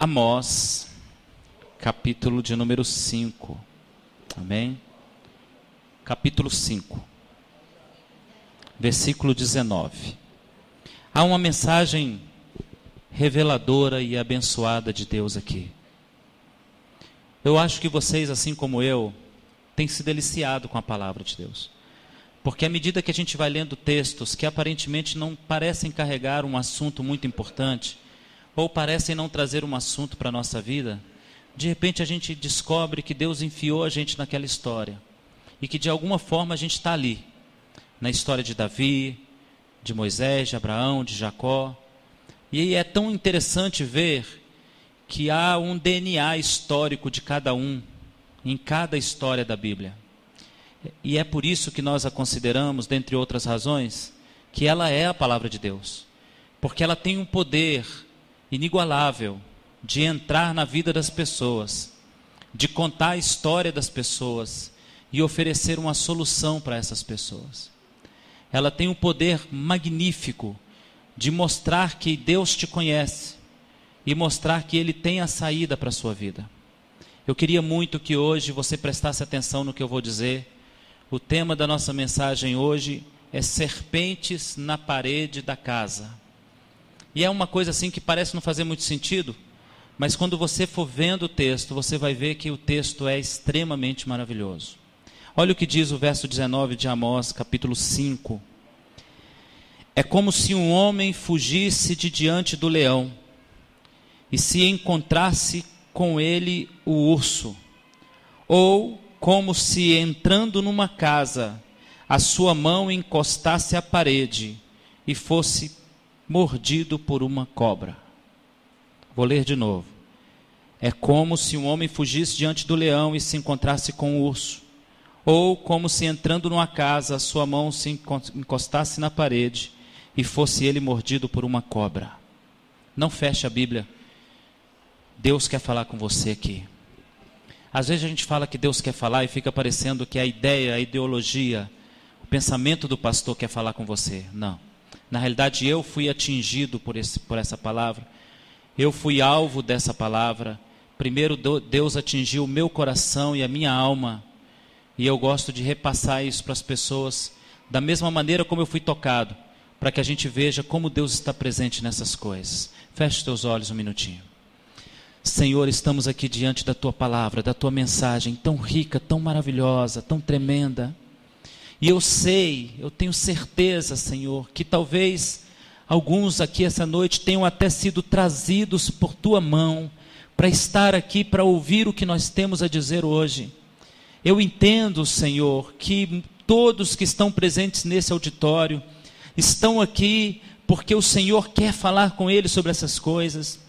Amós, capítulo de número 5. Amém? Capítulo 5, versículo 19. Há uma mensagem reveladora e abençoada de Deus aqui. Eu acho que vocês, assim como eu, têm se deliciado com a palavra de Deus. Porque à medida que a gente vai lendo textos que aparentemente não parecem carregar um assunto muito importante, ou parecem não trazer um assunto para a nossa vida, de repente a gente descobre que Deus enfiou a gente naquela história. E que de alguma forma a gente está ali. Na história de Davi, de Moisés, de Abraão, de Jacó. E é tão interessante ver que há um DNA histórico de cada um em cada história da Bíblia. E é por isso que nós a consideramos, dentre outras razões, que ela é a palavra de Deus. Porque ela tem um poder inigualável de entrar na vida das pessoas, de contar a história das pessoas e oferecer uma solução para essas pessoas. Ela tem um poder magnífico de mostrar que Deus te conhece e mostrar que Ele tem a saída para a sua vida. Eu queria muito que hoje você prestasse atenção no que eu vou dizer o tema da nossa mensagem hoje é serpentes na parede da casa. E é uma coisa assim que parece não fazer muito sentido, mas quando você for vendo o texto, você vai ver que o texto é extremamente maravilhoso. Olha o que diz o verso 19 de Amós, capítulo 5. É como se um homem fugisse de diante do leão e se encontrasse com ele o urso, ou como se entrando numa casa, a sua mão encostasse à parede e fosse mordido por uma cobra. Vou ler de novo. É como se um homem fugisse diante do leão e se encontrasse com o urso, ou como se entrando numa casa, a sua mão se encostasse na parede e fosse ele mordido por uma cobra. Não feche a Bíblia. Deus quer falar com você aqui. Às vezes a gente fala que Deus quer falar e fica parecendo que a ideia, a ideologia, o pensamento do pastor quer falar com você. Não. Na realidade, eu fui atingido por, esse, por essa palavra. Eu fui alvo dessa palavra. Primeiro, Deus atingiu o meu coração e a minha alma. E eu gosto de repassar isso para as pessoas da mesma maneira como eu fui tocado, para que a gente veja como Deus está presente nessas coisas. Feche teus olhos um minutinho. Senhor, estamos aqui diante da tua palavra, da tua mensagem tão rica, tão maravilhosa, tão tremenda. E eu sei, eu tenho certeza, Senhor, que talvez alguns aqui essa noite tenham até sido trazidos por tua mão para estar aqui para ouvir o que nós temos a dizer hoje. Eu entendo, Senhor, que todos que estão presentes nesse auditório estão aqui porque o Senhor quer falar com eles sobre essas coisas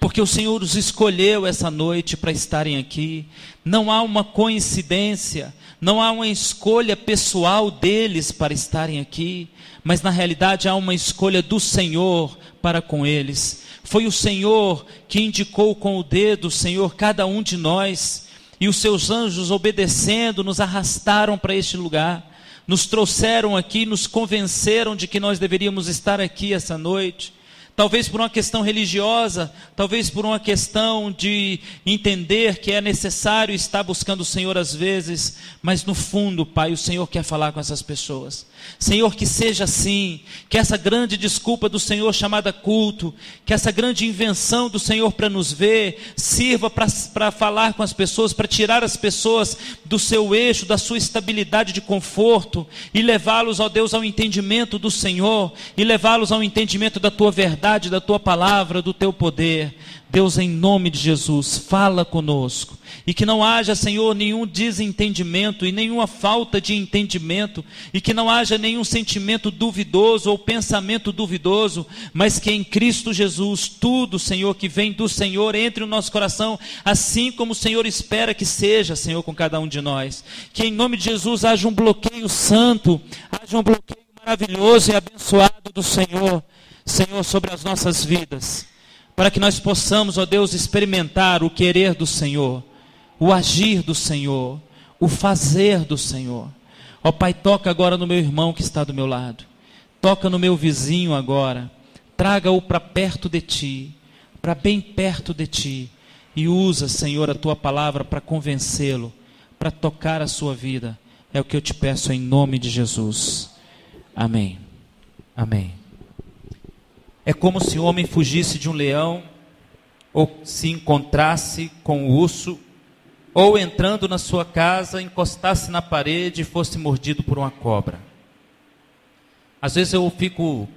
porque o Senhor os escolheu essa noite para estarem aqui. Não há uma coincidência, não há uma escolha pessoal deles para estarem aqui, mas na realidade há uma escolha do Senhor para com eles. Foi o Senhor que indicou com o dedo, Senhor, cada um de nós, e os seus anjos obedecendo nos arrastaram para este lugar nos trouxeram aqui, nos convenceram de que nós deveríamos estar aqui essa noite talvez por uma questão religiosa, talvez por uma questão de entender que é necessário estar buscando o Senhor às vezes, mas no fundo, Pai, o Senhor quer falar com essas pessoas. Senhor, que seja assim, que essa grande desculpa do Senhor chamada culto, que essa grande invenção do Senhor para nos ver, sirva para falar com as pessoas, para tirar as pessoas do seu eixo, da sua estabilidade de conforto e levá-los, ó Deus, ao entendimento do Senhor e levá-los ao entendimento da tua verdade da tua palavra, do teu poder. Deus, em nome de Jesus, fala conosco. E que não haja, Senhor, nenhum desentendimento e nenhuma falta de entendimento, e que não haja nenhum sentimento duvidoso ou pensamento duvidoso, mas que em Cristo Jesus, tudo, Senhor, que vem do Senhor, entre no nosso coração, assim como o Senhor espera que seja, Senhor, com cada um de nós. Que em nome de Jesus haja um bloqueio santo, haja um bloqueio maravilhoso e abençoado do Senhor Senhor, sobre as nossas vidas, para que nós possamos, ó Deus, experimentar o querer do Senhor, o agir do Senhor, o fazer do Senhor. Ó Pai, toca agora no meu irmão que está do meu lado, toca no meu vizinho agora, traga-o para perto de ti, para bem perto de ti. E usa, Senhor, a tua palavra para convencê-lo, para tocar a sua vida. É o que eu te peço em nome de Jesus. Amém. Amém. É como se o homem fugisse de um leão, ou se encontrasse com o urso, ou entrando na sua casa, encostasse na parede e fosse mordido por uma cobra. Às vezes eu fico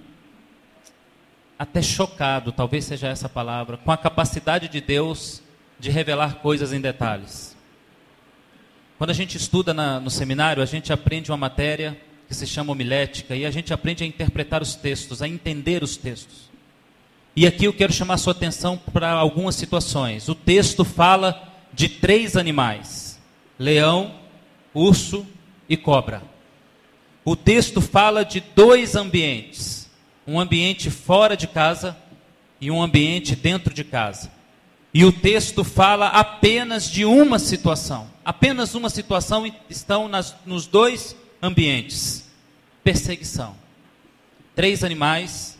até chocado, talvez seja essa palavra, com a capacidade de Deus de revelar coisas em detalhes. Quando a gente estuda na, no seminário, a gente aprende uma matéria que se chama homilética e a gente aprende a interpretar os textos, a entender os textos. E aqui eu quero chamar sua atenção para algumas situações. O texto fala de três animais: leão, urso e cobra. O texto fala de dois ambientes: um ambiente fora de casa e um ambiente dentro de casa. E o texto fala apenas de uma situação. Apenas uma situação estão nas, nos dois ambientes: perseguição. Três animais,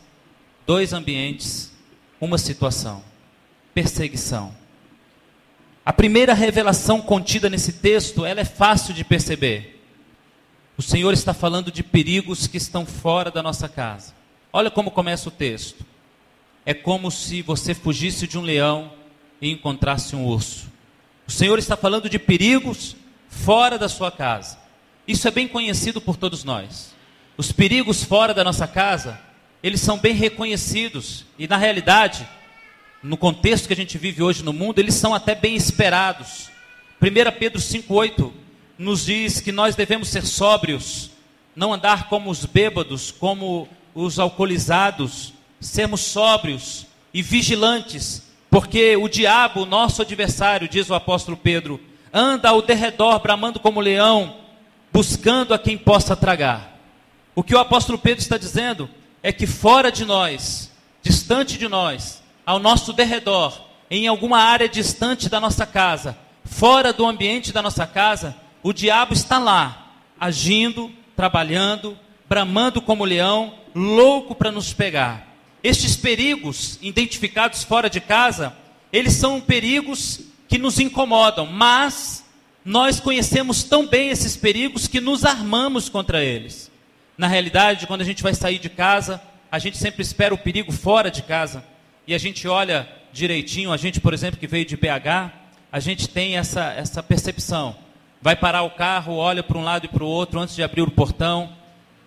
dois ambientes, uma situação: perseguição. A primeira revelação contida nesse texto, ela é fácil de perceber. O Senhor está falando de perigos que estão fora da nossa casa. Olha como começa o texto. É como se você fugisse de um leão e encontrasse um urso. O Senhor está falando de perigos fora da sua casa. Isso é bem conhecido por todos nós. Os perigos fora da nossa casa, eles são bem reconhecidos e na realidade, no contexto que a gente vive hoje no mundo, eles são até bem esperados. 1 Pedro 5,8 nos diz que nós devemos ser sóbrios, não andar como os bêbados, como os alcoolizados, sermos sóbrios e vigilantes, porque o diabo, nosso adversário, diz o apóstolo Pedro, anda ao derredor, bramando como leão, buscando a quem possa tragar. O que o apóstolo Pedro está dizendo é que fora de nós, distante de nós, ao nosso derredor, em alguma área distante da nossa casa, fora do ambiente da nossa casa, o diabo está lá, agindo, trabalhando, bramando como leão, louco para nos pegar. Estes perigos identificados fora de casa, eles são perigos que nos incomodam, mas nós conhecemos tão bem esses perigos que nos armamos contra eles. Na realidade, quando a gente vai sair de casa, a gente sempre espera o perigo fora de casa e a gente olha direitinho, a gente, por exemplo, que veio de BH, a gente tem essa, essa percepção. Vai parar o carro, olha para um lado e para o outro antes de abrir o portão,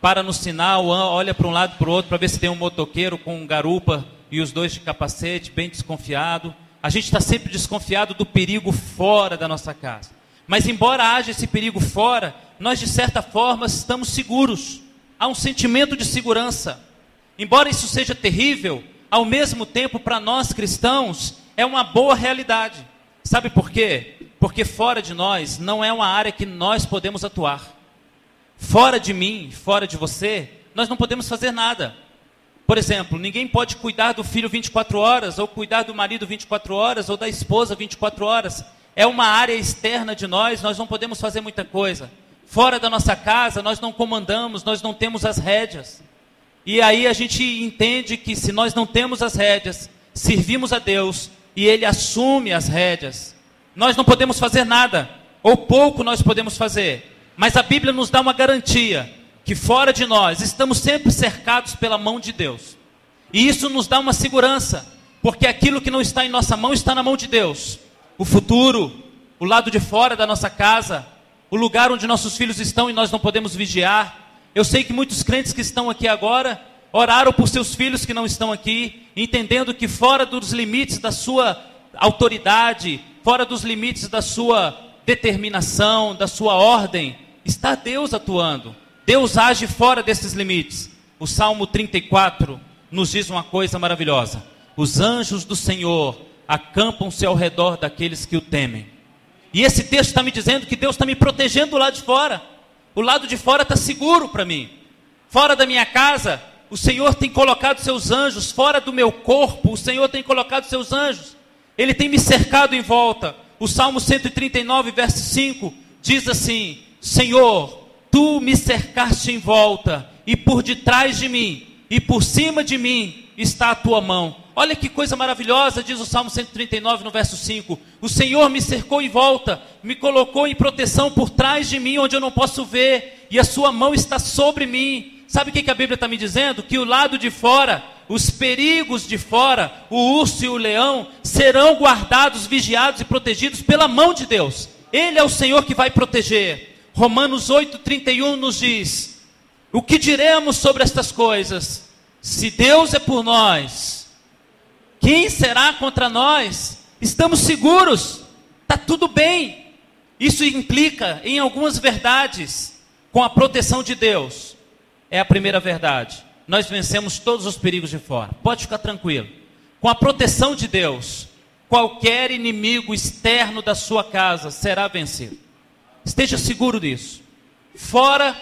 para no sinal, olha para um lado e para o outro para ver se tem um motoqueiro com um garupa e os dois de capacete, bem desconfiado. A gente está sempre desconfiado do perigo fora da nossa casa. Mas embora haja esse perigo fora, nós de certa forma estamos seguros. Há um sentimento de segurança. Embora isso seja terrível, ao mesmo tempo, para nós cristãos, é uma boa realidade. Sabe por quê? Porque fora de nós não é uma área que nós podemos atuar. Fora de mim, fora de você, nós não podemos fazer nada. Por exemplo, ninguém pode cuidar do filho 24 horas, ou cuidar do marido 24 horas, ou da esposa 24 horas. É uma área externa de nós, nós não podemos fazer muita coisa. Fora da nossa casa, nós não comandamos, nós não temos as rédeas. E aí a gente entende que se nós não temos as rédeas, servimos a Deus e Ele assume as rédeas, nós não podemos fazer nada, ou pouco nós podemos fazer. Mas a Bíblia nos dá uma garantia que fora de nós estamos sempre cercados pela mão de Deus. E isso nos dá uma segurança, porque aquilo que não está em nossa mão está na mão de Deus. O futuro, o lado de fora da nossa casa, o lugar onde nossos filhos estão e nós não podemos vigiar, eu sei que muitos crentes que estão aqui agora oraram por seus filhos que não estão aqui, entendendo que fora dos limites da sua autoridade, fora dos limites da sua determinação, da sua ordem, está Deus atuando. Deus age fora desses limites. O Salmo 34 nos diz uma coisa maravilhosa: os anjos do Senhor acampam-se ao redor daqueles que o temem. E esse texto está me dizendo que Deus está me protegendo lá de fora. O lado de fora está seguro para mim. Fora da minha casa, o Senhor tem colocado seus anjos. Fora do meu corpo, o Senhor tem colocado seus anjos. Ele tem me cercado em volta. O Salmo 139, verso 5 diz assim: Senhor, tu me cercaste em volta, e por detrás de mim, e por cima de mim, está a tua mão. Olha que coisa maravilhosa, diz o Salmo 139, no verso 5. O Senhor me cercou em volta, me colocou em proteção por trás de mim, onde eu não posso ver, e a sua mão está sobre mim. Sabe o que, que a Bíblia está me dizendo? Que o lado de fora, os perigos de fora, o urso e o leão, serão guardados, vigiados e protegidos pela mão de Deus. Ele é o Senhor que vai proteger. Romanos 8,31 nos diz: O que diremos sobre estas coisas? Se Deus é por nós, quem será contra nós? Estamos seguros, está tudo bem. Isso implica em algumas verdades com a proteção de Deus. É a primeira verdade. Nós vencemos todos os perigos de fora. Pode ficar tranquilo. Com a proteção de Deus, qualquer inimigo externo da sua casa será vencido. Esteja seguro disso. Fora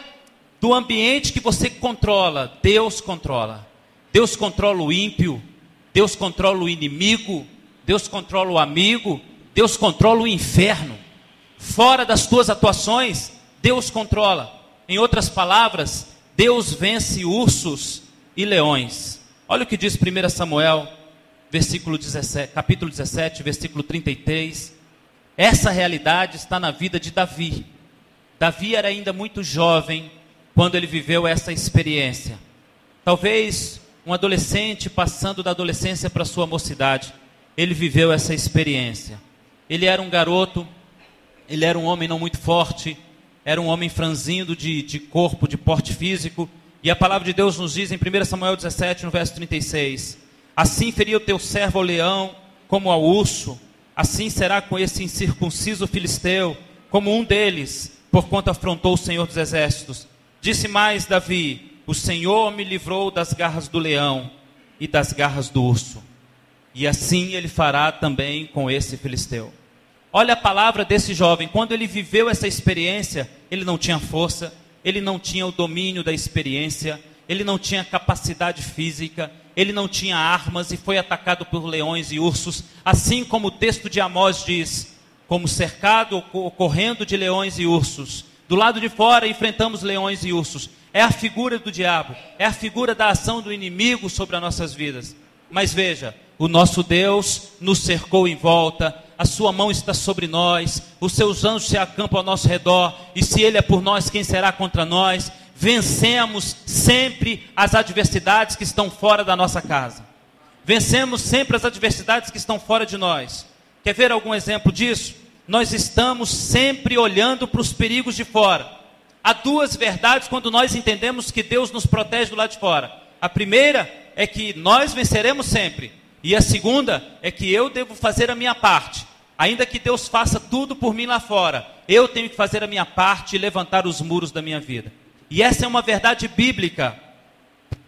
do ambiente que você controla, Deus controla. Deus controla o ímpio, Deus controla o inimigo, Deus controla o amigo, Deus controla o inferno. Fora das tuas atuações, Deus controla. Em outras palavras, Deus vence ursos e leões. Olha o que diz 1 Samuel, versículo 17, capítulo 17, versículo 33. Essa realidade está na vida de Davi. Davi era ainda muito jovem quando ele viveu essa experiência. Talvez um adolescente passando da adolescência para sua mocidade, ele viveu essa experiência. Ele era um garoto, ele era um homem não muito forte, era um homem franzindo de, de corpo, de porte físico, e a palavra de Deus nos diz em 1 Samuel 17, no verso 36: Assim feria o teu servo ao leão, como ao urso, assim será com esse incircunciso filisteu, como um deles, porquanto afrontou o Senhor dos exércitos. Disse mais Davi: o Senhor me livrou das garras do leão e das garras do urso. E assim ele fará também com esse filisteu. Olha a palavra desse jovem. Quando ele viveu essa experiência, ele não tinha força, ele não tinha o domínio da experiência, ele não tinha capacidade física, ele não tinha armas e foi atacado por leões e ursos, assim como o texto de Amós diz: como cercado ou correndo de leões e ursos. Do lado de fora enfrentamos leões e ursos. É a figura do diabo, é a figura da ação do inimigo sobre as nossas vidas. Mas veja, o nosso Deus nos cercou em volta, a sua mão está sobre nós, os seus anjos se acampam ao nosso redor, e se ele é por nós, quem será contra nós? Vencemos sempre as adversidades que estão fora da nossa casa. Vencemos sempre as adversidades que estão fora de nós. Quer ver algum exemplo disso? Nós estamos sempre olhando para os perigos de fora. Há duas verdades quando nós entendemos que Deus nos protege do lado de fora. A primeira é que nós venceremos sempre. E a segunda é que eu devo fazer a minha parte. Ainda que Deus faça tudo por mim lá fora, eu tenho que fazer a minha parte e levantar os muros da minha vida. E essa é uma verdade bíblica.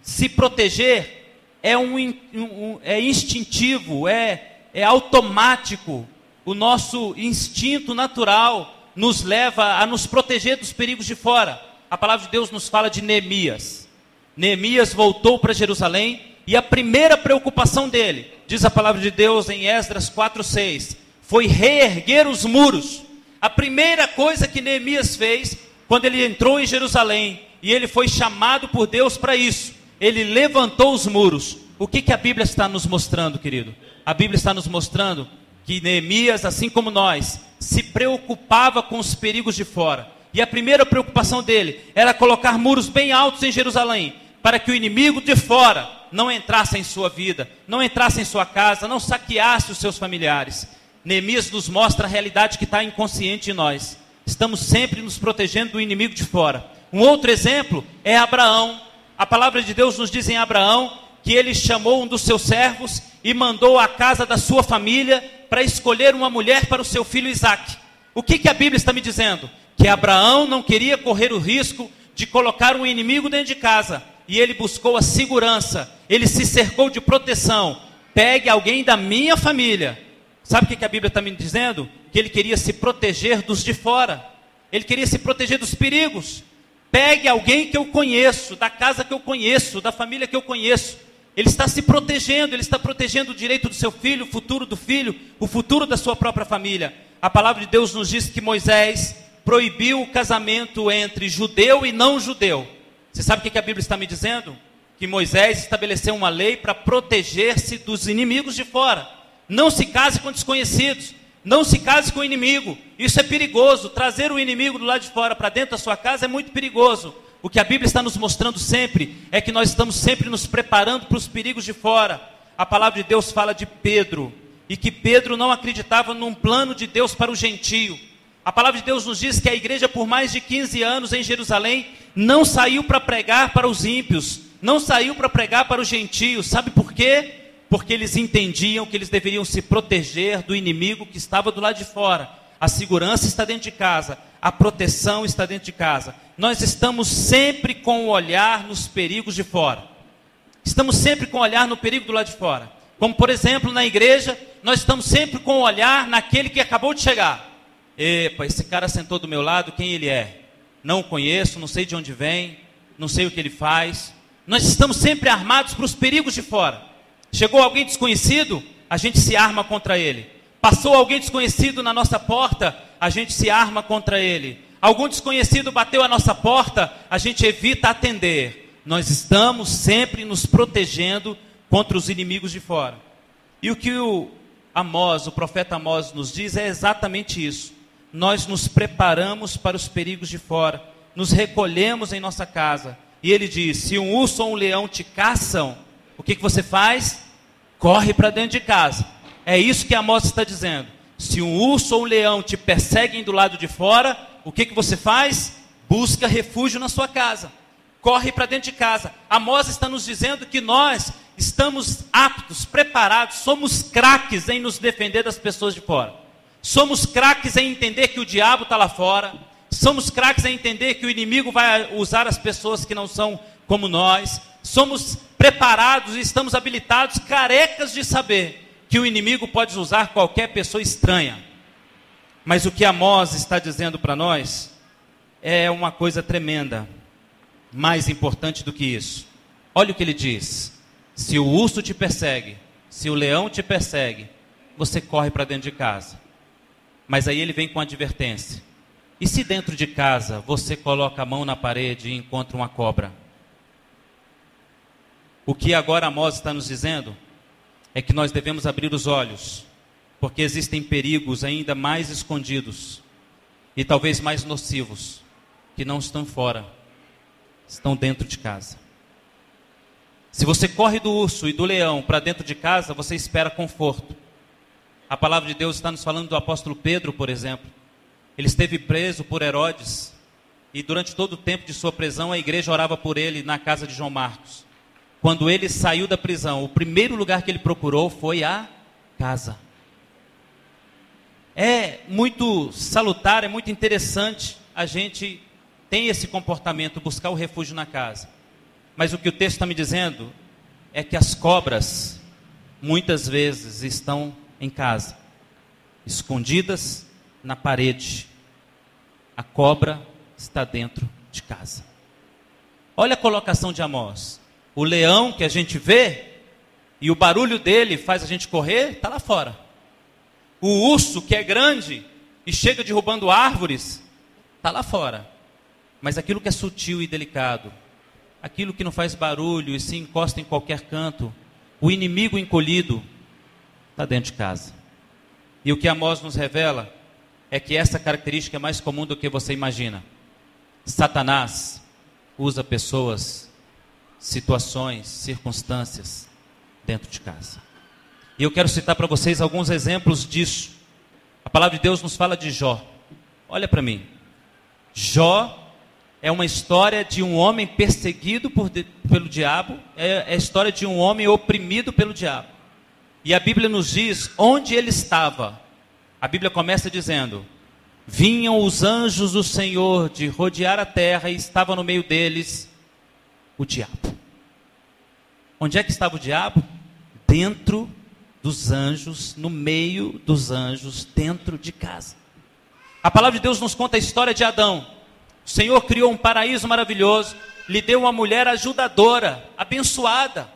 Se proteger é, um, um, é instintivo, é, é automático. O nosso instinto natural nos leva a nos proteger dos perigos de fora. A palavra de Deus nos fala de Neemias. Neemias voltou para Jerusalém e a primeira preocupação dele, diz a palavra de Deus em Esdras 4:6, foi reerguer os muros. A primeira coisa que Neemias fez quando ele entrou em Jerusalém e ele foi chamado por Deus para isso, ele levantou os muros. O que, que a Bíblia está nos mostrando, querido? A Bíblia está nos mostrando que Neemias, assim como nós, se preocupava com os perigos de fora. E a primeira preocupação dele era colocar muros bem altos em Jerusalém, para que o inimigo de fora não entrasse em sua vida, não entrasse em sua casa, não saqueasse os seus familiares. Neemias nos mostra a realidade que está inconsciente em nós. Estamos sempre nos protegendo do inimigo de fora. Um outro exemplo é Abraão. A palavra de Deus nos diz em Abraão que ele chamou um dos seus servos e mandou à casa da sua família para escolher uma mulher para o seu filho Isaac. O que, que a Bíblia está me dizendo? Que Abraão não queria correr o risco de colocar um inimigo dentro de casa. E ele buscou a segurança, ele se cercou de proteção. Pegue alguém da minha família. Sabe o que, que a Bíblia está me dizendo? Que ele queria se proteger dos de fora. Ele queria se proteger dos perigos. Pegue alguém que eu conheço, da casa que eu conheço, da família que eu conheço. Ele está se protegendo, ele está protegendo o direito do seu filho, o futuro do filho, o futuro da sua própria família. A palavra de Deus nos diz que Moisés proibiu o casamento entre judeu e não judeu. Você sabe o que a Bíblia está me dizendo? que Moisés estabeleceu uma lei para proteger-se dos inimigos de fora. Não se case com desconhecidos. Não se case com o inimigo. Isso é perigoso. Trazer o inimigo do lado de fora para dentro da sua casa é muito perigoso. O que a Bíblia está nos mostrando sempre é que nós estamos sempre nos preparando para os perigos de fora. A palavra de Deus fala de Pedro e que Pedro não acreditava num plano de Deus para o gentio. A palavra de Deus nos diz que a igreja, por mais de 15 anos em Jerusalém, não saiu para pregar para os ímpios, não saiu para pregar para os gentios. Sabe por quê? Porque eles entendiam que eles deveriam se proteger do inimigo que estava do lado de fora. A segurança está dentro de casa, a proteção está dentro de casa. Nós estamos sempre com o olhar nos perigos de fora. Estamos sempre com o olhar no perigo do lado de fora. Como, por exemplo, na igreja, nós estamos sempre com o olhar naquele que acabou de chegar. Epa, esse cara sentou do meu lado, quem ele é? Não o conheço, não sei de onde vem, não sei o que ele faz. Nós estamos sempre armados para os perigos de fora. Chegou alguém desconhecido, a gente se arma contra ele. Passou alguém desconhecido na nossa porta, a gente se arma contra ele. Algum desconhecido bateu a nossa porta, a gente evita atender. Nós estamos sempre nos protegendo contra os inimigos de fora. E o que o Amós, o profeta Amós nos diz é exatamente isso. Nós nos preparamos para os perigos de fora, nos recolhemos em nossa casa. E ele diz: se um urso ou um leão te caçam, o que, que você faz? Corre para dentro de casa. É isso que Amós está dizendo. Se um urso ou um leão te perseguem do lado de fora, o que, que você faz? Busca refúgio na sua casa. Corre para dentro de casa. Amós está nos dizendo que nós estamos aptos, preparados, somos craques em nos defender das pessoas de fora. Somos craques em entender que o diabo está lá fora. Somos craques em entender que o inimigo vai usar as pessoas que não são como nós. Somos preparados e estamos habilitados, carecas de saber que o inimigo pode usar qualquer pessoa estranha. Mas o que Amós está dizendo para nós é uma coisa tremenda. Mais importante do que isso. Olha o que ele diz. Se o urso te persegue, se o leão te persegue, você corre para dentro de casa. Mas aí ele vem com advertência. E se dentro de casa você coloca a mão na parede e encontra uma cobra? O que agora Amós está nos dizendo é que nós devemos abrir os olhos, porque existem perigos ainda mais escondidos e talvez mais nocivos que não estão fora, estão dentro de casa. Se você corre do urso e do leão para dentro de casa, você espera conforto. A palavra de Deus está nos falando do apóstolo Pedro, por exemplo. Ele esteve preso por Herodes e durante todo o tempo de sua prisão a igreja orava por ele na casa de João Marcos. Quando ele saiu da prisão, o primeiro lugar que ele procurou foi a casa. É muito salutar, é muito interessante a gente ter esse comportamento, buscar o refúgio na casa. Mas o que o texto está me dizendo é que as cobras, muitas vezes, estão em casa, escondidas na parede. A cobra está dentro de casa. Olha a colocação de Amós. O leão que a gente vê e o barulho dele faz a gente correr, está lá fora. O urso que é grande e chega derrubando árvores, está lá fora. Mas aquilo que é sutil e delicado, aquilo que não faz barulho e se encosta em qualquer canto, o inimigo encolhido, está dentro de casa. E o que Amós nos revela é que essa característica é mais comum do que você imagina. Satanás usa pessoas, situações, circunstâncias dentro de casa. E eu quero citar para vocês alguns exemplos disso. A palavra de Deus nos fala de Jó. Olha para mim. Jó é uma história de um homem perseguido por, pelo diabo, é, é a história de um homem oprimido pelo diabo. E a Bíblia nos diz onde ele estava. A Bíblia começa dizendo: Vinham os anjos do Senhor de rodear a terra e estava no meio deles o diabo. Onde é que estava o diabo? Dentro dos anjos, no meio dos anjos, dentro de casa. A palavra de Deus nos conta a história de Adão. O Senhor criou um paraíso maravilhoso, lhe deu uma mulher ajudadora, abençoada.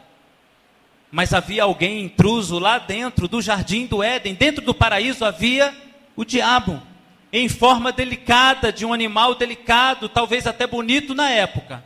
Mas havia alguém intruso lá dentro do jardim do Éden, dentro do paraíso havia o diabo, em forma delicada, de um animal delicado, talvez até bonito na época.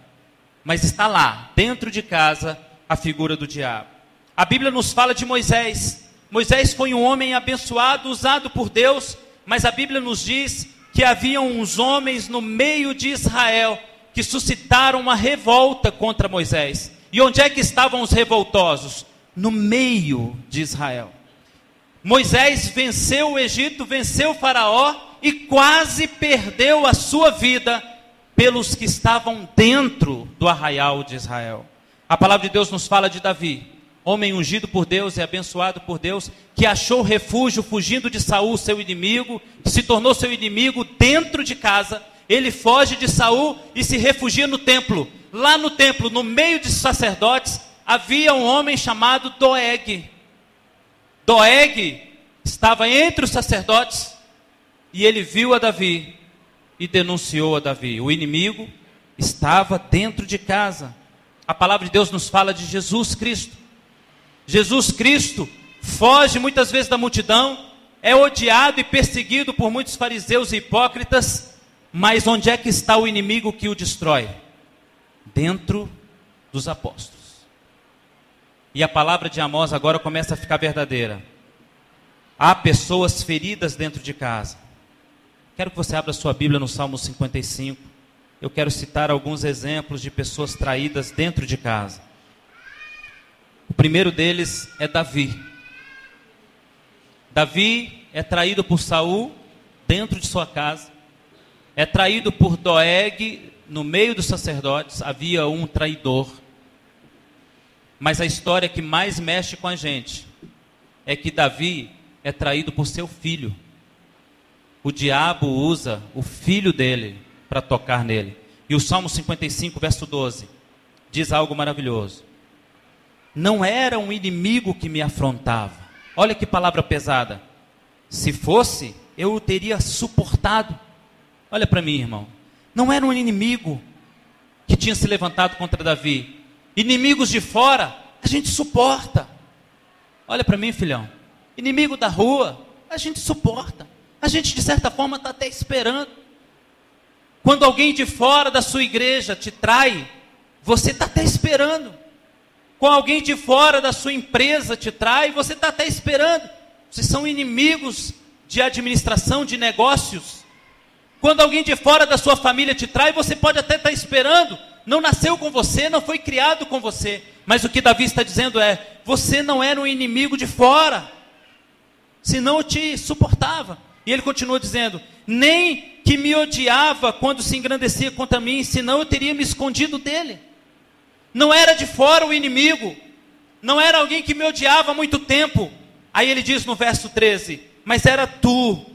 mas está lá, dentro de casa, a figura do diabo. A Bíblia nos fala de Moisés. Moisés foi um homem abençoado, usado por Deus, mas a Bíblia nos diz que havia uns homens no meio de Israel que suscitaram uma revolta contra Moisés. E onde é que estavam os revoltosos? No meio de Israel. Moisés venceu o Egito, venceu o Faraó e quase perdeu a sua vida pelos que estavam dentro do arraial de Israel. A palavra de Deus nos fala de Davi, homem ungido por Deus e abençoado por Deus, que achou refúgio fugindo de Saul, seu inimigo, que se tornou seu inimigo dentro de casa. Ele foge de Saul e se refugia no templo. Lá no templo, no meio de sacerdotes, havia um homem chamado Doeg. Doeg estava entre os sacerdotes e ele viu a Davi e denunciou a Davi. O inimigo estava dentro de casa. A palavra de Deus nos fala de Jesus Cristo. Jesus Cristo foge muitas vezes da multidão, é odiado e perseguido por muitos fariseus e hipócritas, mas onde é que está o inimigo que o destrói? Dentro dos apóstolos. E a palavra de Amós agora começa a ficar verdadeira. Há pessoas feridas dentro de casa. Quero que você abra sua Bíblia no Salmo 55. Eu quero citar alguns exemplos de pessoas traídas dentro de casa. O primeiro deles é Davi. Davi é traído por Saul dentro de sua casa. É traído por Doeg no meio dos sacerdotes. Havia um traidor. Mas a história que mais mexe com a gente é que Davi é traído por seu filho o diabo usa o filho dele para tocar nele. E o Salmo 55, verso 12, diz algo maravilhoso. Não era um inimigo que me afrontava. Olha que palavra pesada. Se fosse, eu o teria suportado. Olha para mim, irmão. Não era um inimigo que tinha se levantado contra Davi. Inimigos de fora, a gente suporta. Olha para mim, filhão. Inimigo da rua, a gente suporta. A gente, de certa forma, está até esperando. Quando alguém de fora da sua igreja te trai, você está até esperando. Quando alguém de fora da sua empresa te trai, você está até esperando. Vocês são inimigos de administração de negócios. Quando alguém de fora da sua família te trai, você pode até estar tá esperando. Não nasceu com você, não foi criado com você. Mas o que Davi está dizendo é: você não era um inimigo de fora, senão eu te suportava. E ele continua dizendo: Nem que me odiava quando se engrandecia contra mim, senão eu teria me escondido dele. Não era de fora o inimigo, não era alguém que me odiava há muito tempo. Aí ele diz no verso 13: Mas era tu,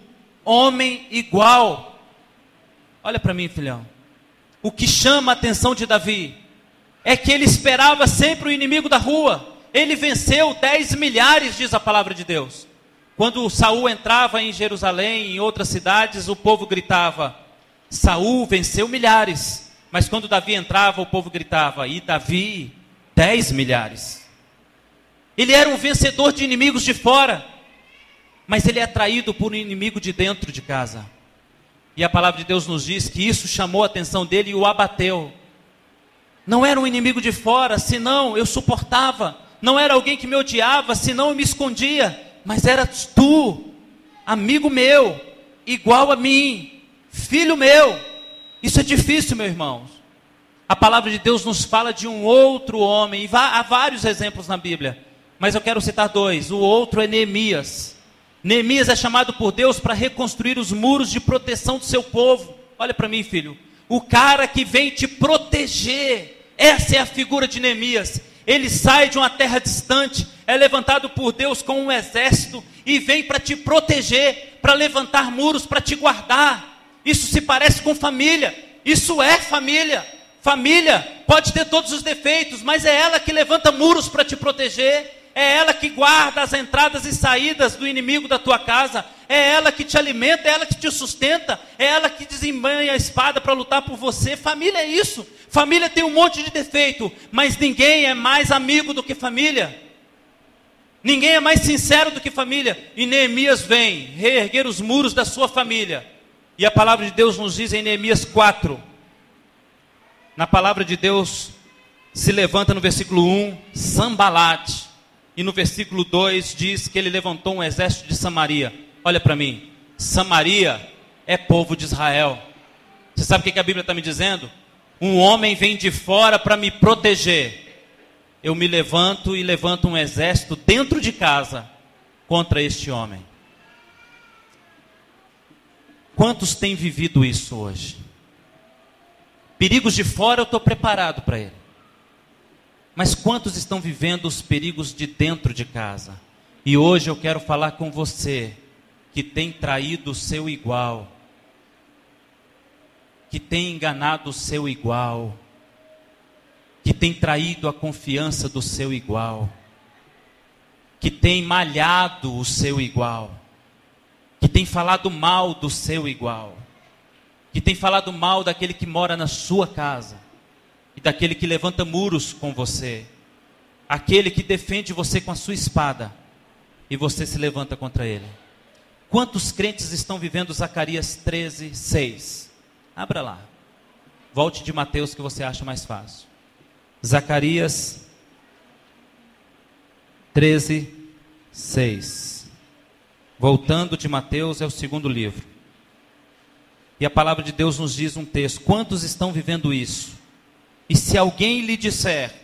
homem igual. Olha para mim, filhão. O que chama a atenção de Davi é que ele esperava sempre o inimigo da rua. Ele venceu dez milhares, diz a palavra de Deus. Quando Saul entrava em Jerusalém, em outras cidades, o povo gritava: Saul venceu milhares. Mas quando Davi entrava, o povo gritava: E Davi, dez milhares. Ele era um vencedor de inimigos de fora, mas ele é atraído por um inimigo de dentro de casa. E a palavra de Deus nos diz que isso chamou a atenção dele e o abateu. Não era um inimigo de fora, senão eu suportava. Não era alguém que me odiava, senão eu me escondia mas eras tu, amigo meu, igual a mim, filho meu. Isso é difícil, meus irmãos. A palavra de Deus nos fala de um outro homem, e há vários exemplos na Bíblia, mas eu quero citar dois. O outro é Neemias. Neemias é chamado por Deus para reconstruir os muros de proteção do seu povo. Olha para mim, filho. O cara que vem te proteger. Essa é a figura de Neemias. Ele sai de uma terra distante, é levantado por Deus com um exército e vem para te proteger, para levantar muros, para te guardar. Isso se parece com família. Isso é família. Família pode ter todos os defeitos, mas é ela que levanta muros para te proteger. É ela que guarda as entradas e saídas do inimigo da tua casa. É ela que te alimenta, é ela que te sustenta, é ela que desembanha a espada para lutar por você. Família é isso. Família tem um monte de defeito, mas ninguém é mais amigo do que família. Ninguém é mais sincero do que família. E Neemias vem reerguer os muros da sua família. E a palavra de Deus nos diz em Neemias 4. Na palavra de Deus, se levanta no versículo 1, Sambalate, e no versículo 2 diz que ele levantou um exército de Samaria. Olha para mim, Samaria é povo de Israel. Você sabe o que a Bíblia está me dizendo? Um homem vem de fora para me proteger. Eu me levanto e levanto um exército dentro de casa contra este homem. Quantos têm vivido isso hoje? Perigos de fora eu estou preparado para ele. Mas quantos estão vivendo os perigos de dentro de casa? E hoje eu quero falar com você que tem traído o seu igual, que tem enganado o seu igual, que tem traído a confiança do seu igual, que tem malhado o seu igual que tem falado mal do seu igual, que tem falado mal daquele que mora na sua casa, e daquele que levanta muros com você, aquele que defende você com a sua espada, e você se levanta contra ele. Quantos crentes estão vivendo Zacarias 13, 6? Abra lá. Volte de Mateus que você acha mais fácil. Zacarias 13, 6. Voltando de Mateus é o segundo livro. E a palavra de Deus nos diz um texto: quantos estão vivendo isso? E se alguém lhe disser: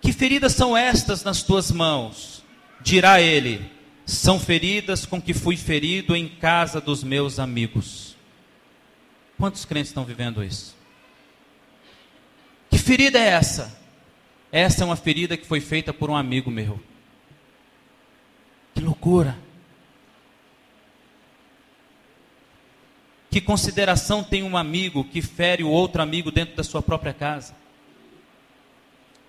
Que feridas são estas nas tuas mãos? Dirá ele: São feridas com que fui ferido em casa dos meus amigos. Quantos crentes estão vivendo isso? Que ferida é essa? Essa é uma ferida que foi feita por um amigo meu. Que loucura! Que consideração tem um amigo que fere o outro amigo dentro da sua própria casa?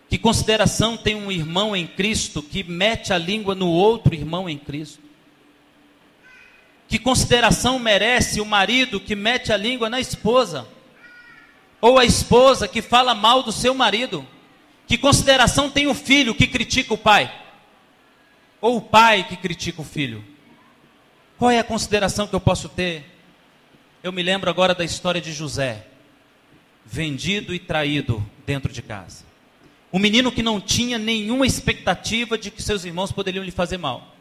Que consideração tem um irmão em Cristo que mete a língua no outro irmão em Cristo? Que consideração merece o marido que mete a língua na esposa? Ou a esposa que fala mal do seu marido? Que consideração tem o filho que critica o pai? Ou o pai que critica o filho? Qual é a consideração que eu posso ter? Eu me lembro agora da história de José, vendido e traído dentro de casa. Um menino que não tinha nenhuma expectativa de que seus irmãos poderiam lhe fazer mal.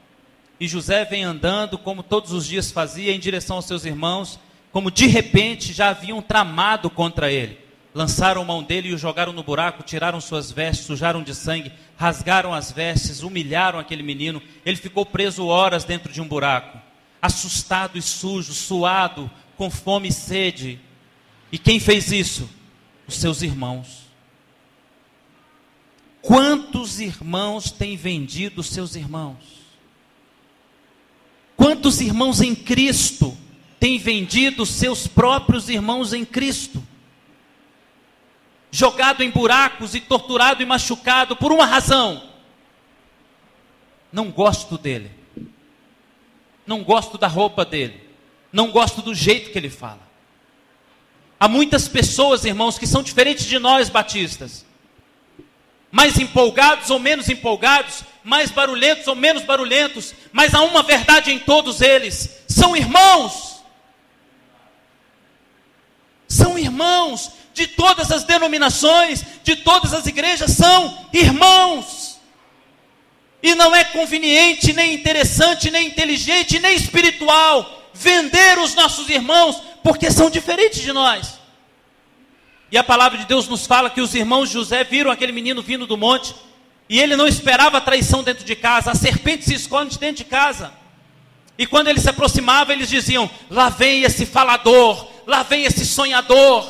E José vem andando, como todos os dias fazia, em direção aos seus irmãos, como de repente já haviam tramado contra ele. Lançaram mão dele e o jogaram no buraco, tiraram suas vestes, sujaram de sangue, rasgaram as vestes, humilharam aquele menino. Ele ficou preso horas dentro de um buraco, assustado e sujo, suado, com fome e sede. E quem fez isso? Os seus irmãos. Quantos irmãos têm vendido seus irmãos? Quantos irmãos em Cristo têm vendido seus próprios irmãos em Cristo? Jogado em buracos e torturado e machucado por uma razão. Não gosto dele. Não gosto da roupa dele não gosto do jeito que ele fala. Há muitas pessoas, irmãos, que são diferentes de nós batistas. Mais empolgados ou menos empolgados, mais barulhentos ou menos barulhentos, mas há uma verdade em todos eles: são irmãos. São irmãos de todas as denominações, de todas as igrejas, são irmãos. E não é conveniente, nem interessante, nem inteligente, nem espiritual vender os nossos irmãos, porque são diferentes de nós. E a palavra de Deus nos fala que os irmãos de José viram aquele menino vindo do monte, e ele não esperava a traição dentro de casa, a serpente se esconde dentro de casa. E quando ele se aproximava, eles diziam: Lá vem esse falador, lá vem esse sonhador.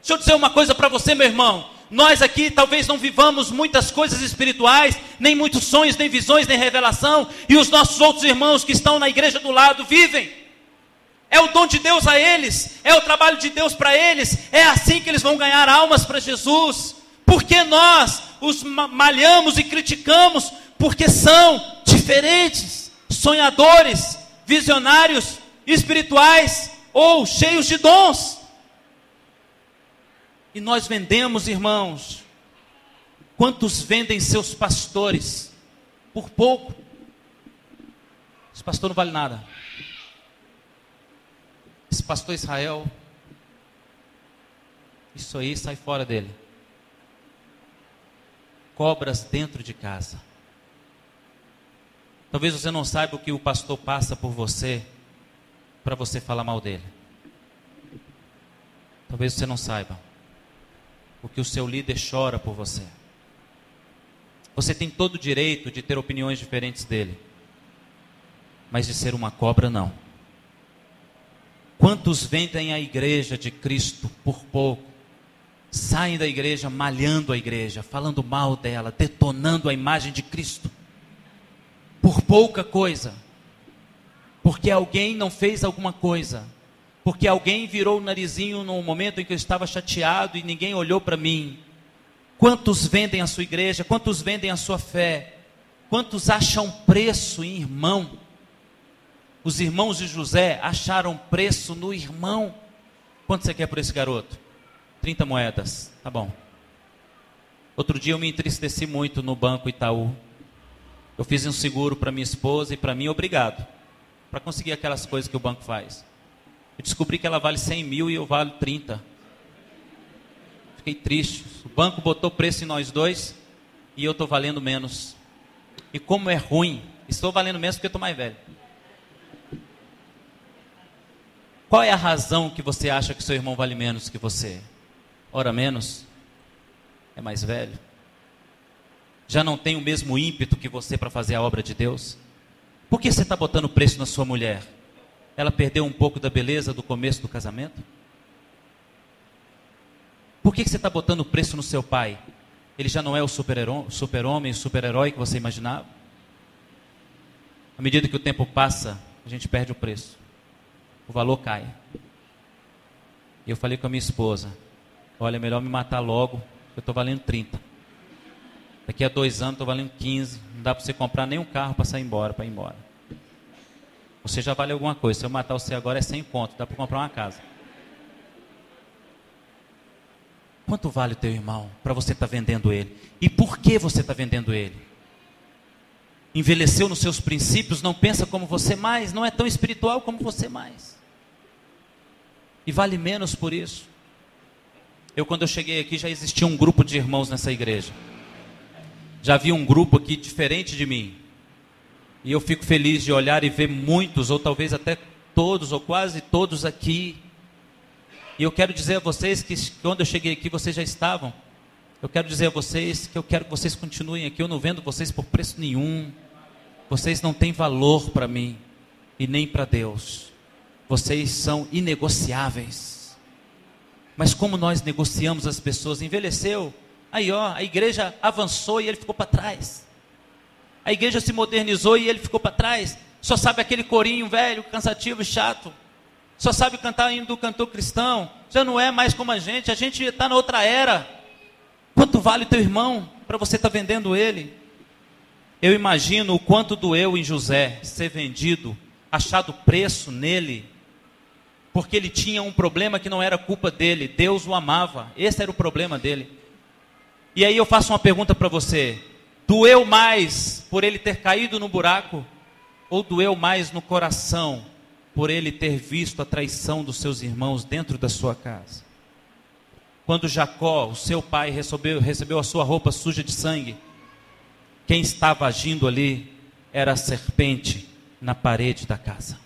Deixa eu dizer uma coisa para você, meu irmão. Nós aqui talvez não vivamos muitas coisas espirituais, nem muitos sonhos, nem visões, nem revelação, e os nossos outros irmãos que estão na igreja do lado vivem. É o dom de Deus a eles, é o trabalho de Deus para eles, é assim que eles vão ganhar almas para Jesus. Porque nós os malhamos e criticamos, porque são diferentes, sonhadores, visionários, espirituais ou cheios de dons. E nós vendemos, irmãos, quantos vendem seus pastores por pouco? Esse pastor não vale nada. Esse pastor Israel, isso aí sai fora dele. cobras dentro de casa. Talvez você não saiba o que o pastor passa por você para você falar mal dele. Talvez você não saiba o que o seu líder chora por você. Você tem todo o direito de ter opiniões diferentes dele, mas de ser uma cobra, não. Quantos vendem a igreja de Cristo por pouco? Saem da igreja malhando a igreja, falando mal dela, detonando a imagem de Cristo. Por pouca coisa. Porque alguém não fez alguma coisa. Porque alguém virou o narizinho no momento em que eu estava chateado e ninguém olhou para mim. Quantos vendem a sua igreja? Quantos vendem a sua fé? Quantos acham preço em irmão? Os irmãos de José acharam preço no irmão. Quanto você quer por esse garoto? 30 moedas. Tá bom. Outro dia eu me entristeci muito no banco Itaú. Eu fiz um seguro para minha esposa e para mim, obrigado. Para conseguir aquelas coisas que o banco faz. Eu descobri que ela vale 100 mil e eu valo 30. Fiquei triste. O banco botou preço em nós dois e eu estou valendo menos. E como é ruim. Estou valendo menos porque estou mais velho. Qual é a razão que você acha que seu irmão vale menos que você? Ora menos? É mais velho? Já não tem o mesmo ímpeto que você para fazer a obra de Deus? Por que você está botando preço na sua mulher? Ela perdeu um pouco da beleza do começo do casamento? Por que você está botando preço no seu pai? Ele já não é o super-homem, super o super-herói que você imaginava? À medida que o tempo passa, a gente perde o preço o valor cai. E eu falei com a minha esposa: olha, é melhor me matar logo, eu estou valendo 30. Daqui a dois anos estou valendo 15. Não dá para você comprar nem um carro para sair embora, para ir embora. Você já vale alguma coisa. Se eu matar você agora é 100 pontos, dá para comprar uma casa. Quanto vale o teu irmão para você estar tá vendendo ele? E por que você está vendendo ele? Envelheceu nos seus princípios, não pensa como você mais, não é tão espiritual como você mais e vale menos por isso. Eu, quando eu cheguei aqui, já existia um grupo de irmãos nessa igreja. Já havia um grupo aqui diferente de mim. E eu fico feliz de olhar e ver muitos, ou talvez até todos, ou quase todos aqui. E eu quero dizer a vocês que quando eu cheguei aqui, vocês já estavam. Eu quero dizer a vocês que eu quero que vocês continuem aqui. Eu não vendo vocês por preço nenhum. Vocês não têm valor para mim e nem para Deus vocês são inegociáveis. Mas como nós negociamos as pessoas? Envelheceu, aí ó, a igreja avançou e ele ficou para trás. A igreja se modernizou e ele ficou para trás. Só sabe aquele corinho velho, cansativo, chato. Só sabe cantar indo do cantor cristão. Já não é mais como a gente. A gente está na outra era. Quanto vale teu irmão para você estar tá vendendo ele? Eu imagino o quanto doeu em José ser vendido, achado preço nele, porque ele tinha um problema que não era culpa dele, Deus o amava, esse era o problema dele. E aí eu faço uma pergunta para você: doeu mais por ele ter caído no buraco, ou doeu mais no coração por ele ter visto a traição dos seus irmãos dentro da sua casa? Quando Jacó, o seu pai, recebeu, recebeu a sua roupa suja de sangue, quem estava agindo ali era a serpente na parede da casa.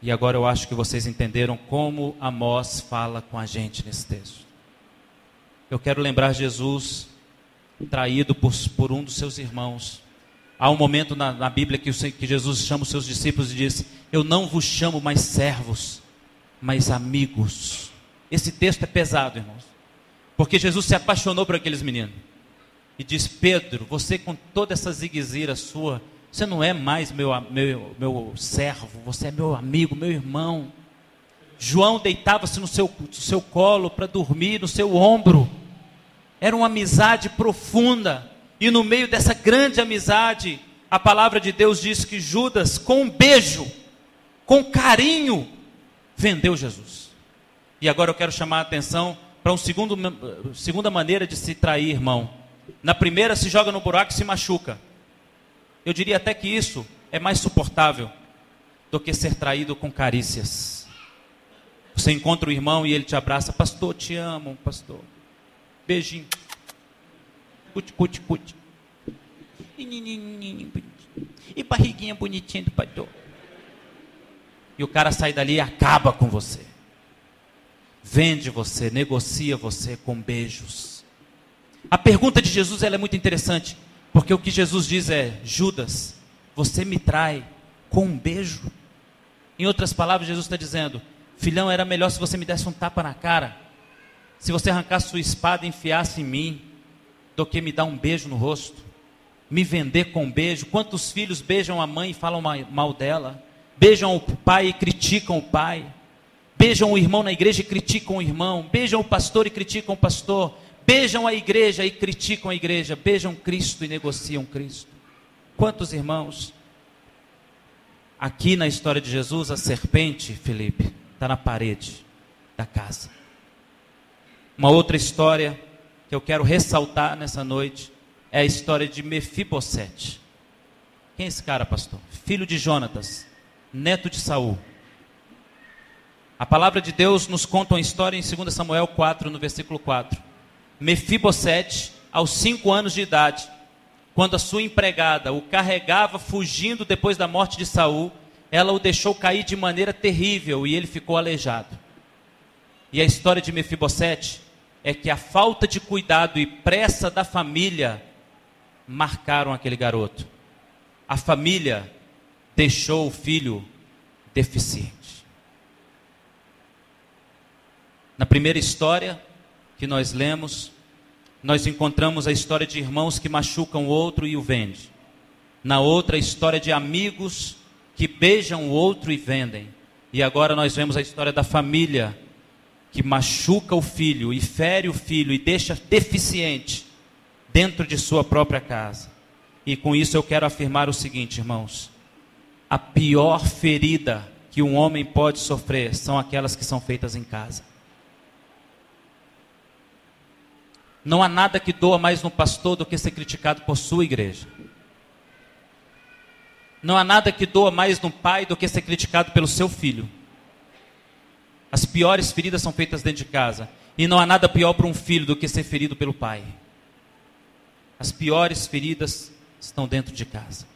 E agora eu acho que vocês entenderam como Amós fala com a gente nesse texto. Eu quero lembrar Jesus traído por, por um dos seus irmãos. Há um momento na, na Bíblia que, que Jesus chama os seus discípulos e diz: Eu não vos chamo mais servos, mas amigos. Esse texto é pesado, irmãos. Porque Jesus se apaixonou por aqueles meninos. E diz: Pedro, você com toda essa ziguezira sua, você não é mais meu, meu, meu servo, você é meu amigo, meu irmão. João deitava-se no seu, no seu colo para dormir, no seu ombro. Era uma amizade profunda. E no meio dessa grande amizade, a palavra de Deus diz que Judas, com um beijo, com carinho, vendeu Jesus. E agora eu quero chamar a atenção para uma segunda maneira de se trair, irmão. Na primeira, se joga no buraco e se machuca. Eu diria até que isso é mais suportável do que ser traído com carícias. Você encontra o irmão e ele te abraça, pastor, te amo, pastor. Beijinho. Cut, cut, cut. E barriguinha bonitinha do pastor. E o cara sai dali e acaba com você. Vende você, negocia você com beijos. A pergunta de Jesus ela é muito interessante, porque o que Jesus diz é: Judas, você me trai com um beijo. Em outras palavras, Jesus está dizendo: Filhão, era melhor se você me desse um tapa na cara, se você arrancasse sua espada e enfiasse em mim, do que me dar um beijo no rosto, me vender com um beijo. Quantos filhos beijam a mãe e falam mal dela? Beijam o pai e criticam o pai. Beijam o irmão na igreja e criticam o irmão. Beijam o pastor e criticam o pastor. Beijam a igreja e criticam a igreja. Beijam Cristo e negociam Cristo. Quantos irmãos? Aqui na história de Jesus, a serpente, Felipe, está na parede da casa. Uma outra história que eu quero ressaltar nessa noite é a história de Mefibosete. Quem é esse cara, pastor? Filho de Jonatas, neto de Saul. A palavra de Deus nos conta uma história em 2 Samuel 4, no versículo 4. Mefibosete, aos cinco anos de idade, quando a sua empregada o carregava fugindo depois da morte de Saul, ela o deixou cair de maneira terrível e ele ficou aleijado. E a história de Mefibosete é que a falta de cuidado e pressa da família marcaram aquele garoto. A família deixou o filho deficiente. Na primeira história que nós lemos, nós encontramos a história de irmãos que machucam o outro e o vendem. Na outra, a história de amigos que beijam o outro e vendem. E agora nós vemos a história da família que machuca o filho e fere o filho e deixa deficiente dentro de sua própria casa. E com isso eu quero afirmar o seguinte, irmãos: a pior ferida que um homem pode sofrer são aquelas que são feitas em casa. Não há nada que doa mais no pastor do que ser criticado por sua igreja. Não há nada que doa mais no pai do que ser criticado pelo seu filho. As piores feridas são feitas dentro de casa. E não há nada pior para um filho do que ser ferido pelo pai. As piores feridas estão dentro de casa.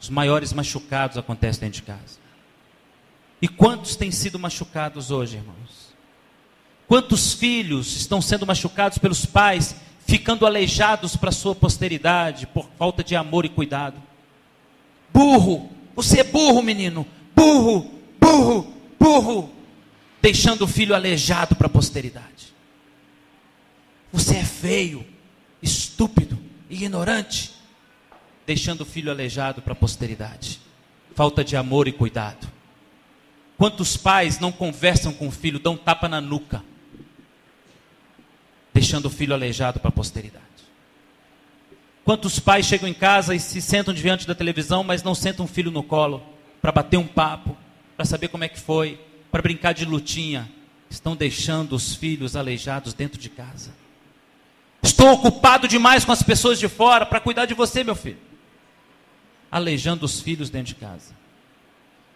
Os maiores machucados acontecem dentro de casa. E quantos têm sido machucados hoje, irmãos? Quantos filhos estão sendo machucados pelos pais, ficando aleijados para sua posteridade por falta de amor e cuidado? Burro, você é burro, menino. Burro, burro, burro deixando o filho aleijado para a posteridade. Você é feio, estúpido, ignorante, deixando o filho aleijado para a posteridade. Falta de amor e cuidado. Quantos pais não conversam com o filho, dão tapa na nuca, deixando o filho aleijado para a posteridade? Quantos pais chegam em casa e se sentam diante da televisão, mas não sentam o filho no colo para bater um papo, para saber como é que foi, para brincar de lutinha, estão deixando os filhos aleijados dentro de casa. Estou ocupado demais com as pessoas de fora para cuidar de você, meu filho. Aleijando os filhos dentro de casa.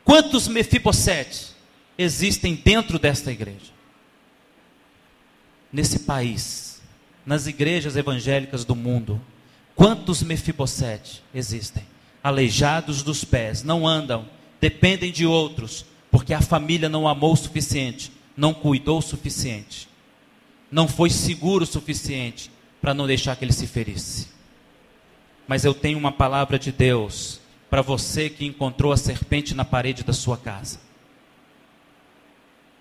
Quantos Mefibosetes existem dentro desta igreja? Nesse país, nas igrejas evangélicas do mundo, quantos Mefibosete existem? Aleijados dos pés, não andam, dependem de outros, porque a família não amou o suficiente, não cuidou o suficiente, não foi seguro o suficiente para não deixar que ele se ferisse. Mas eu tenho uma palavra de Deus para você que encontrou a serpente na parede da sua casa.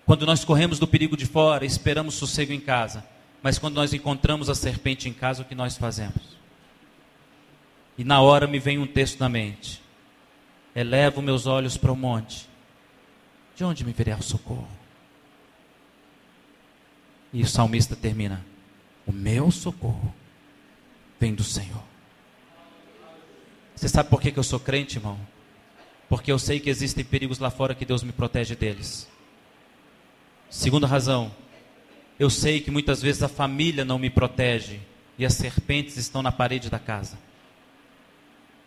Quando nós corremos do perigo de fora, esperamos sossego em casa. Mas quando nós encontramos a serpente em casa, o que nós fazemos? E na hora me vem um texto na mente: Elevo meus olhos para o monte, de onde me virá o socorro? E o salmista termina: O meu socorro vem do Senhor. Você sabe por que, que eu sou crente, irmão? Porque eu sei que existem perigos lá fora que Deus me protege deles. Segunda razão, eu sei que muitas vezes a família não me protege e as serpentes estão na parede da casa.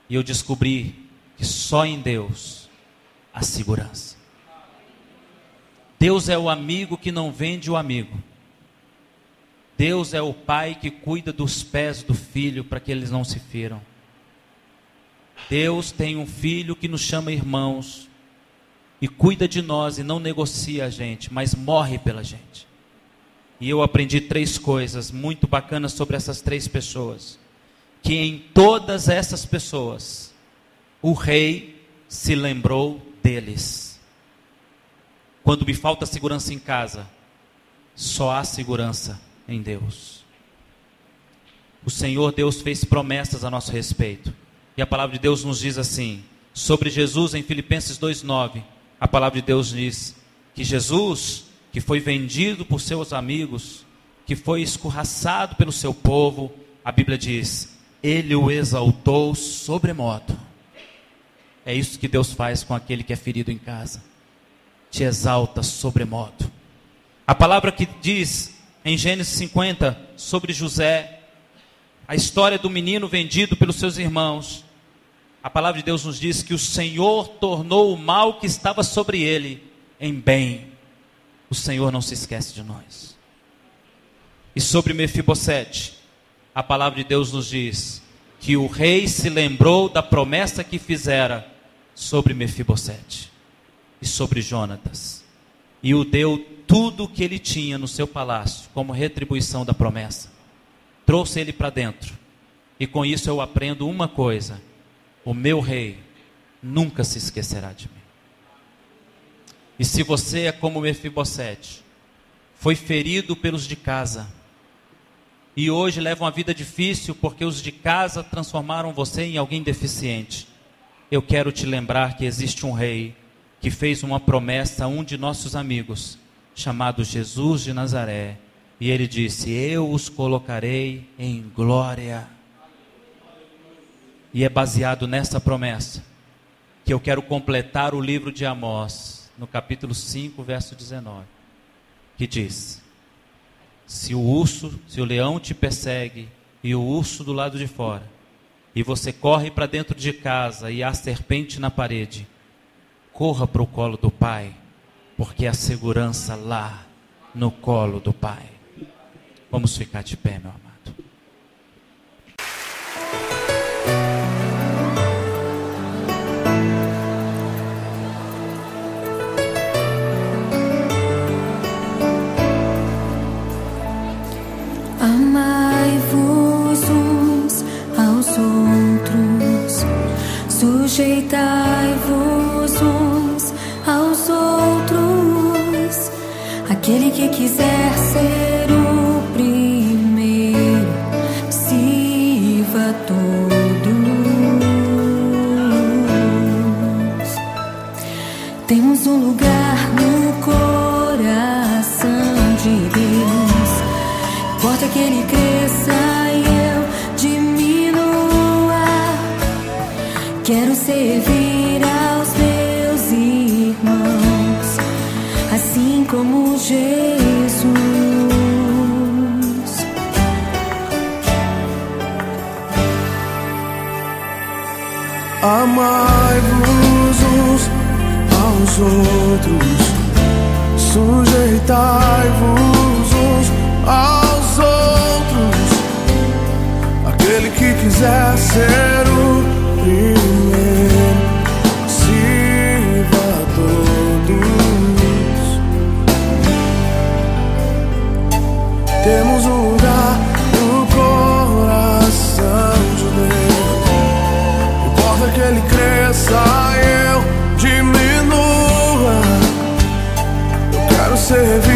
E eu descobri que só em Deus há segurança. Deus é o amigo que não vende o amigo. Deus é o pai que cuida dos pés do filho para que eles não se firam. Deus tem um filho que nos chama irmãos e cuida de nós e não negocia a gente, mas morre pela gente. E eu aprendi três coisas muito bacanas sobre essas três pessoas. Que em todas essas pessoas, o rei se lembrou deles. Quando me falta segurança em casa, só há segurança em Deus. O Senhor Deus fez promessas a nosso respeito. E a palavra de Deus nos diz assim, sobre Jesus em Filipenses 2:9, a palavra de Deus diz que Jesus, que foi vendido por seus amigos, que foi escorraçado pelo seu povo, a Bíblia diz, ele o exaltou sobremodo. É isso que Deus faz com aquele que é ferido em casa. Te exalta sobremodo. A palavra que diz em Gênesis 50 sobre José, a história do menino vendido pelos seus irmãos. A palavra de Deus nos diz que o Senhor tornou o mal que estava sobre ele em bem. O Senhor não se esquece de nós. E sobre Mefibosete, a palavra de Deus nos diz que o rei se lembrou da promessa que fizera sobre Mefibosete e sobre Jonatas e o deu tudo o que ele tinha no seu palácio como retribuição da promessa. Trouxe ele para dentro. E com isso eu aprendo uma coisa: o meu rei nunca se esquecerá de mim. E se você é como Mefibosete, foi ferido pelos de casa, e hoje leva uma vida difícil porque os de casa transformaram você em alguém deficiente, eu quero te lembrar que existe um rei que fez uma promessa a um de nossos amigos, chamado Jesus de Nazaré, e ele disse: Eu os colocarei em glória. E é baseado nessa promessa que eu quero completar o livro de Amós, no capítulo 5, verso 19, que diz: Se o urso, se o leão te persegue e o urso do lado de fora, e você corre para dentro de casa e há serpente na parede, corra para o colo do Pai, porque há segurança lá no colo do Pai. Vamos ficar de pé, meu amado. Amai-vos uns aos outros, sujeitai-vos Aquele que quiser ser o primeiro, sirva todos. Temos um lugar no coração de Deus. Importa que ele cresça e eu diminua. Quero servir aos irmãos, assim como Jesus. Amai-vos uns aos outros, sujeitai-vos uns aos outros. Aquele que quiser ser o primeiro, Eu quero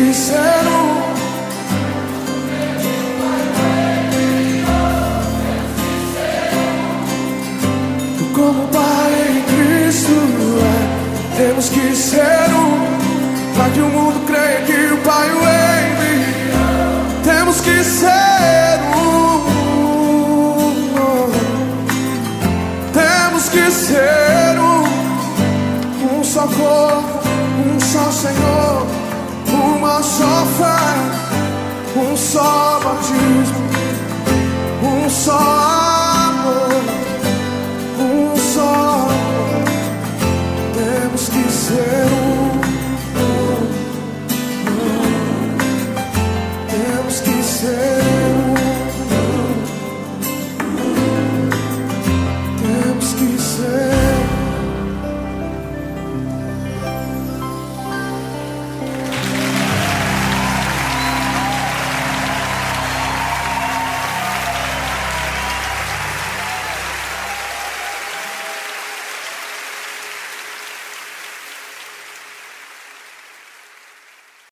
um. Como Pai em Cristo é. Temos que ser um, para que o mundo creia que o Pai o envia. Temos que ser um. Temos que ser um, um só corpo, um só Senhor, só batismo, um só